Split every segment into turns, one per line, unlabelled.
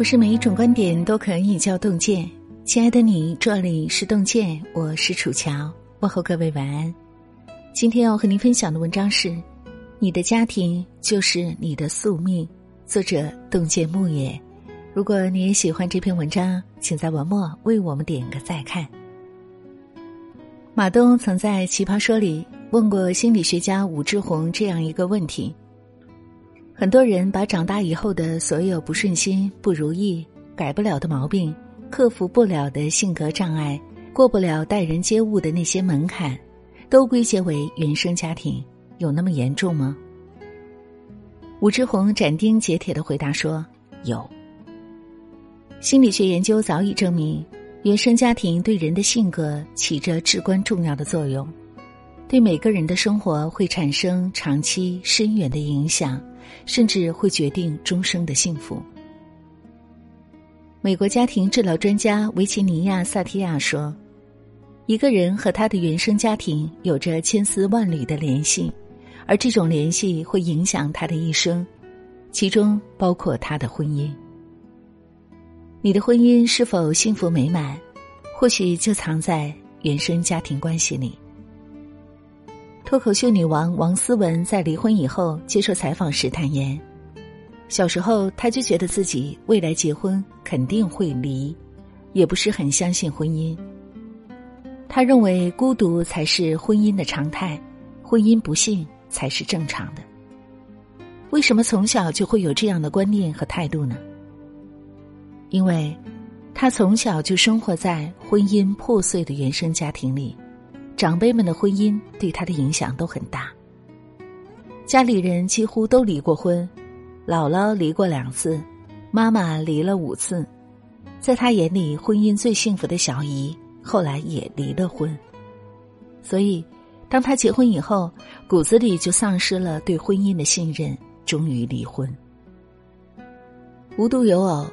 不是每一种观点都可以叫洞见。亲爱的你，这里是洞见，我是楚乔，问候各位晚安。今天要和您分享的文章是：你的家庭就是你的宿命。作者洞见木野。如果你也喜欢这篇文章，请在文末为我们点个再看。马东曾在《奇葩说》里问过心理学家武志红这样一个问题。很多人把长大以后的所有不顺心、不如意、改不了的毛病、克服不了的性格障碍、过不了待人接物的那些门槛，都归结为原生家庭，有那么严重吗？武志红斩钉截铁的回答说：“有。”心理学研究早已证明，原生家庭对人的性格起着至关重要的作用，对每个人的生活会产生长期深远的影响。甚至会决定终生的幸福。美国家庭治疗专家维吉尼亚·萨提亚说：“一个人和他的原生家庭有着千丝万缕的联系，而这种联系会影响他的一生，其中包括他的婚姻。你的婚姻是否幸福美满，或许就藏在原生家庭关系里。”脱口秀女王王思文在离婚以后接受采访时坦言，小时候她就觉得自己未来结婚肯定会离，也不是很相信婚姻。她认为孤独才是婚姻的常态，婚姻不幸才是正常的。为什么从小就会有这样的观念和态度呢？因为，她从小就生活在婚姻破碎的原生家庭里。长辈们的婚姻对他的影响都很大。家里人几乎都离过婚，姥姥离过两次，妈妈离了五次。在他眼里，婚姻最幸福的小姨后来也离了婚。所以，当他结婚以后，骨子里就丧失了对婚姻的信任，终于离婚。无独有偶，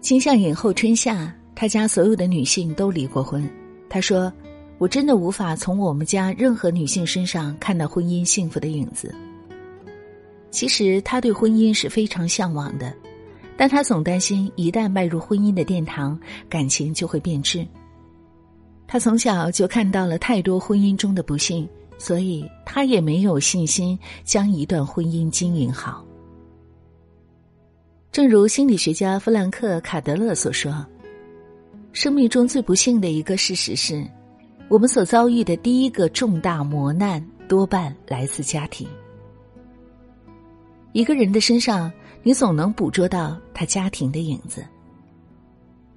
金像影后春夏，他家所有的女性都离过婚。他说。我真的无法从我们家任何女性身上看到婚姻幸福的影子。其实他对婚姻是非常向往的，但他总担心一旦迈入婚姻的殿堂，感情就会变质。他从小就看到了太多婚姻中的不幸，所以他也没有信心将一段婚姻经营好。正如心理学家弗兰克·卡德勒所说：“生命中最不幸的一个事实是。”我们所遭遇的第一个重大磨难，多半来自家庭。一个人的身上，你总能捕捉到他家庭的影子。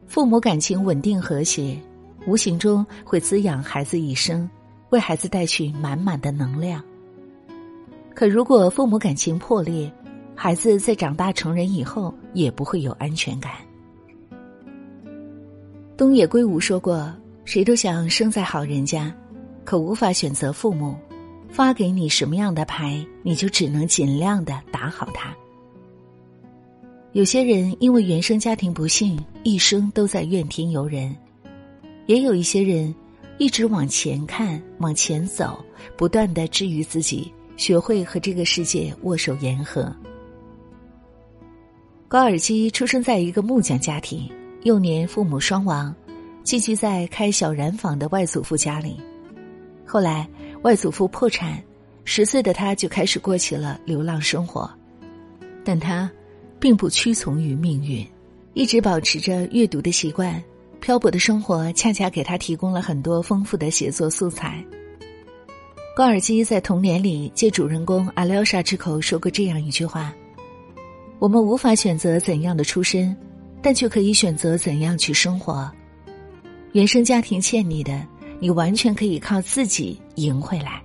父母感情稳定和谐，无形中会滋养孩子一生，为孩子带去满满的能量。可如果父母感情破裂，孩子在长大成人以后也不会有安全感。东野圭吾说过。谁都想生在好人家，可无法选择父母发给你什么样的牌，你就只能尽量的打好它。有些人因为原生家庭不幸，一生都在怨天尤人；也有一些人一直往前看、往前走，不断的治愈自己，学会和这个世界握手言和。高尔基出生在一个木匠家庭，幼年父母双亡。寄居在开小染坊的外祖父家里，后来外祖父破产，十岁的他就开始过起了流浪生活，但他并不屈从于命运，一直保持着阅读的习惯。漂泊的生活恰恰给他提供了很多丰富的写作素材。高尔基在童年里借主人公阿廖沙之口说过这样一句话：“我们无法选择怎样的出身，但却可以选择怎样去生活。”原生家庭欠你的，你完全可以靠自己赢回来。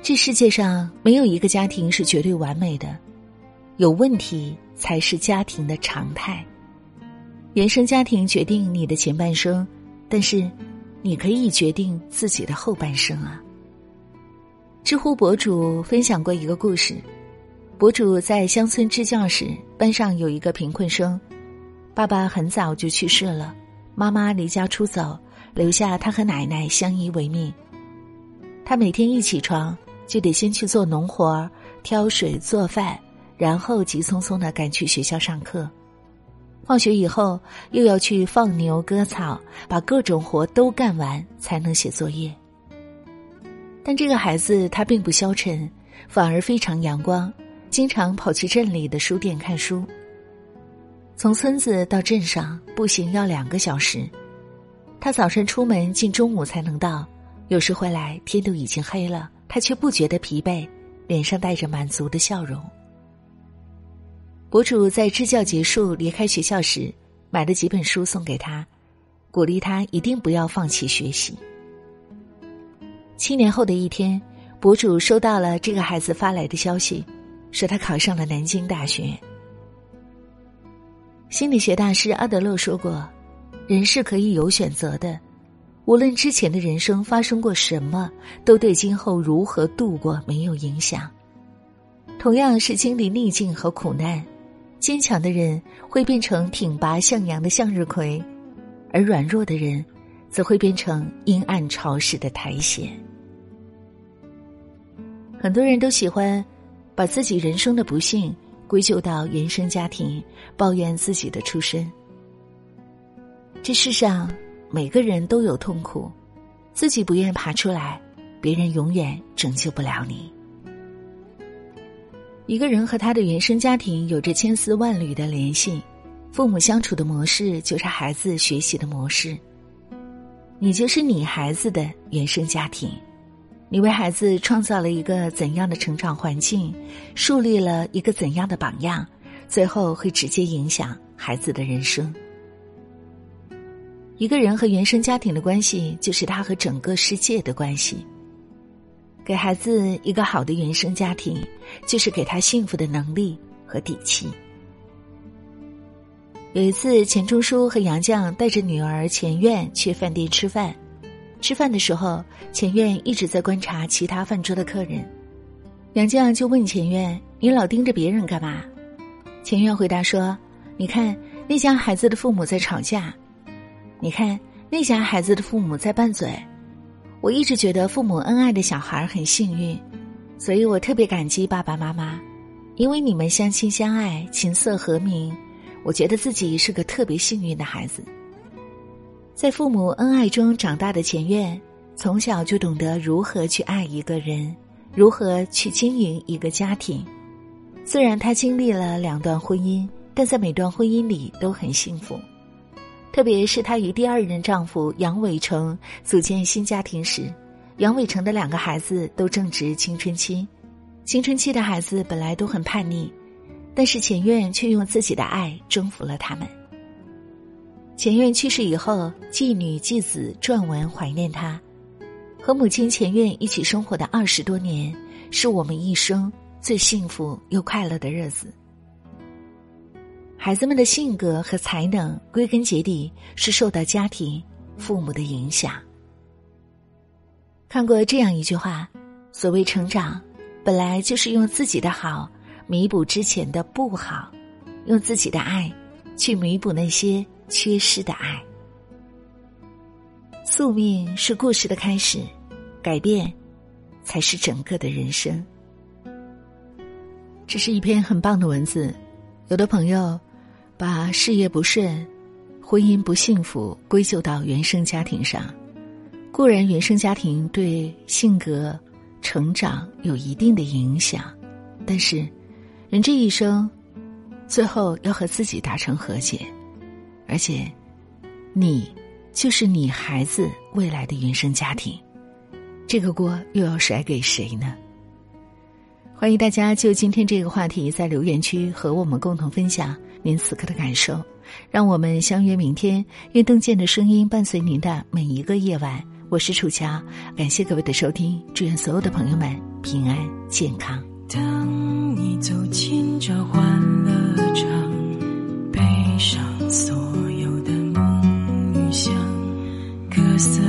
这世界上没有一个家庭是绝对完美的，有问题才是家庭的常态。原生家庭决定你的前半生，但是你可以决定自己的后半生啊。知乎博主分享过一个故事：博主在乡村支教时，班上有一个贫困生，爸爸很早就去世了。妈妈离家出走，留下他和奶奶相依为命。他每天一起床就得先去做农活儿、挑水、做饭，然后急匆匆的赶去学校上课。放学以后又要去放牛割草，把各种活都干完才能写作业。但这个孩子他并不消沉，反而非常阳光，经常跑去镇里的书店看书。从村子到镇上步行要两个小时，他早晨出门近中午才能到，有时回来天都已经黑了，他却不觉得疲惫，脸上带着满足的笑容。博主在支教结束离开学校时，买了几本书送给他，鼓励他一定不要放弃学习。七年后的一天，博主收到了这个孩子发来的消息，说他考上了南京大学。心理学大师阿德勒说过：“人是可以有选择的，无论之前的人生发生过什么，都对今后如何度过没有影响。同样是经历逆境和苦难，坚强的人会变成挺拔向阳的向日葵，而软弱的人，则会变成阴暗潮湿的苔藓。”很多人都喜欢把自己人生的不幸归咎到原生家庭，抱怨自己的出身。这世上每个人都有痛苦，自己不愿爬出来，别人永远拯救不了你。一个人和他的原生家庭有着千丝万缕的联系，父母相处的模式就是孩子学习的模式。你就是你孩子的原生家庭。你为孩子创造了一个怎样的成长环境，树立了一个怎样的榜样，最后会直接影响孩子的人生。一个人和原生家庭的关系，就是他和整个世界的关系。给孩子一个好的原生家庭，就是给他幸福的能力和底气。有一次，钱钟书和杨绛带着女儿钱院去饭店吃饭。吃饭的时候，钱院一直在观察其他饭桌的客人。杨绛就问钱院：“你老盯着别人干嘛？”钱院回答说：“你看那家孩子的父母在吵架，你看那家孩子的父母在拌嘴。我一直觉得父母恩爱的小孩很幸运，所以我特别感激爸爸妈妈，因为你们相亲相爱，琴瑟和鸣。我觉得自己是个特别幸运的孩子。”在父母恩爱中长大的钱院，从小就懂得如何去爱一个人，如何去经营一个家庭。虽然他经历了两段婚姻，但在每段婚姻里都很幸福。特别是她与第二任丈夫杨伟成组建新家庭时，杨伟成的两个孩子都正值青春期。青春期的孩子本来都很叛逆，但是钱院却用自己的爱征服了他们。前院去世以后，继女继子撰文怀念他。和母亲前院一起生活的二十多年，是我们一生最幸福又快乐的日子。孩子们的性格和才能，归根结底是受到家庭、父母的影响。看过这样一句话：所谓成长，本来就是用自己的好弥补之前的不好，用自己的爱去弥补那些。缺失的爱，宿命是故事的开始，改变才是整个的人生。这是一篇很棒的文字。有的朋友把事业不顺、婚姻不幸福归咎到原生家庭上，固然原生家庭对性格成长有一定的影响，但是人这一生最后要和自己达成和解。而且，你就是你孩子未来的原生家庭，这个锅又要甩给谁呢？欢迎大家就今天这个话题在留言区和我们共同分享您此刻的感受。让我们相约明天，愿邓健的声音伴随您的每一个夜晚。我是楚乔，感谢各位的收听，祝愿所有的朋友们平安健康。
当你走进这欢乐场，悲伤所有的梦与想各色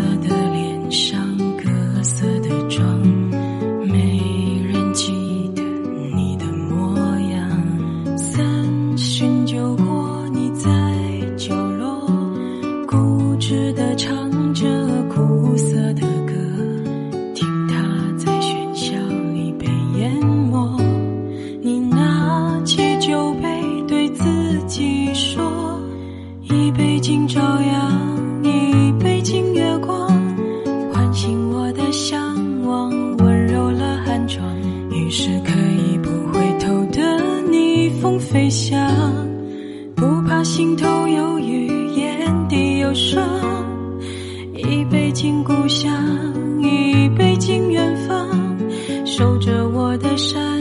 心头有雨，眼底有霜。一杯敬故乡，一杯敬远方，守着我的山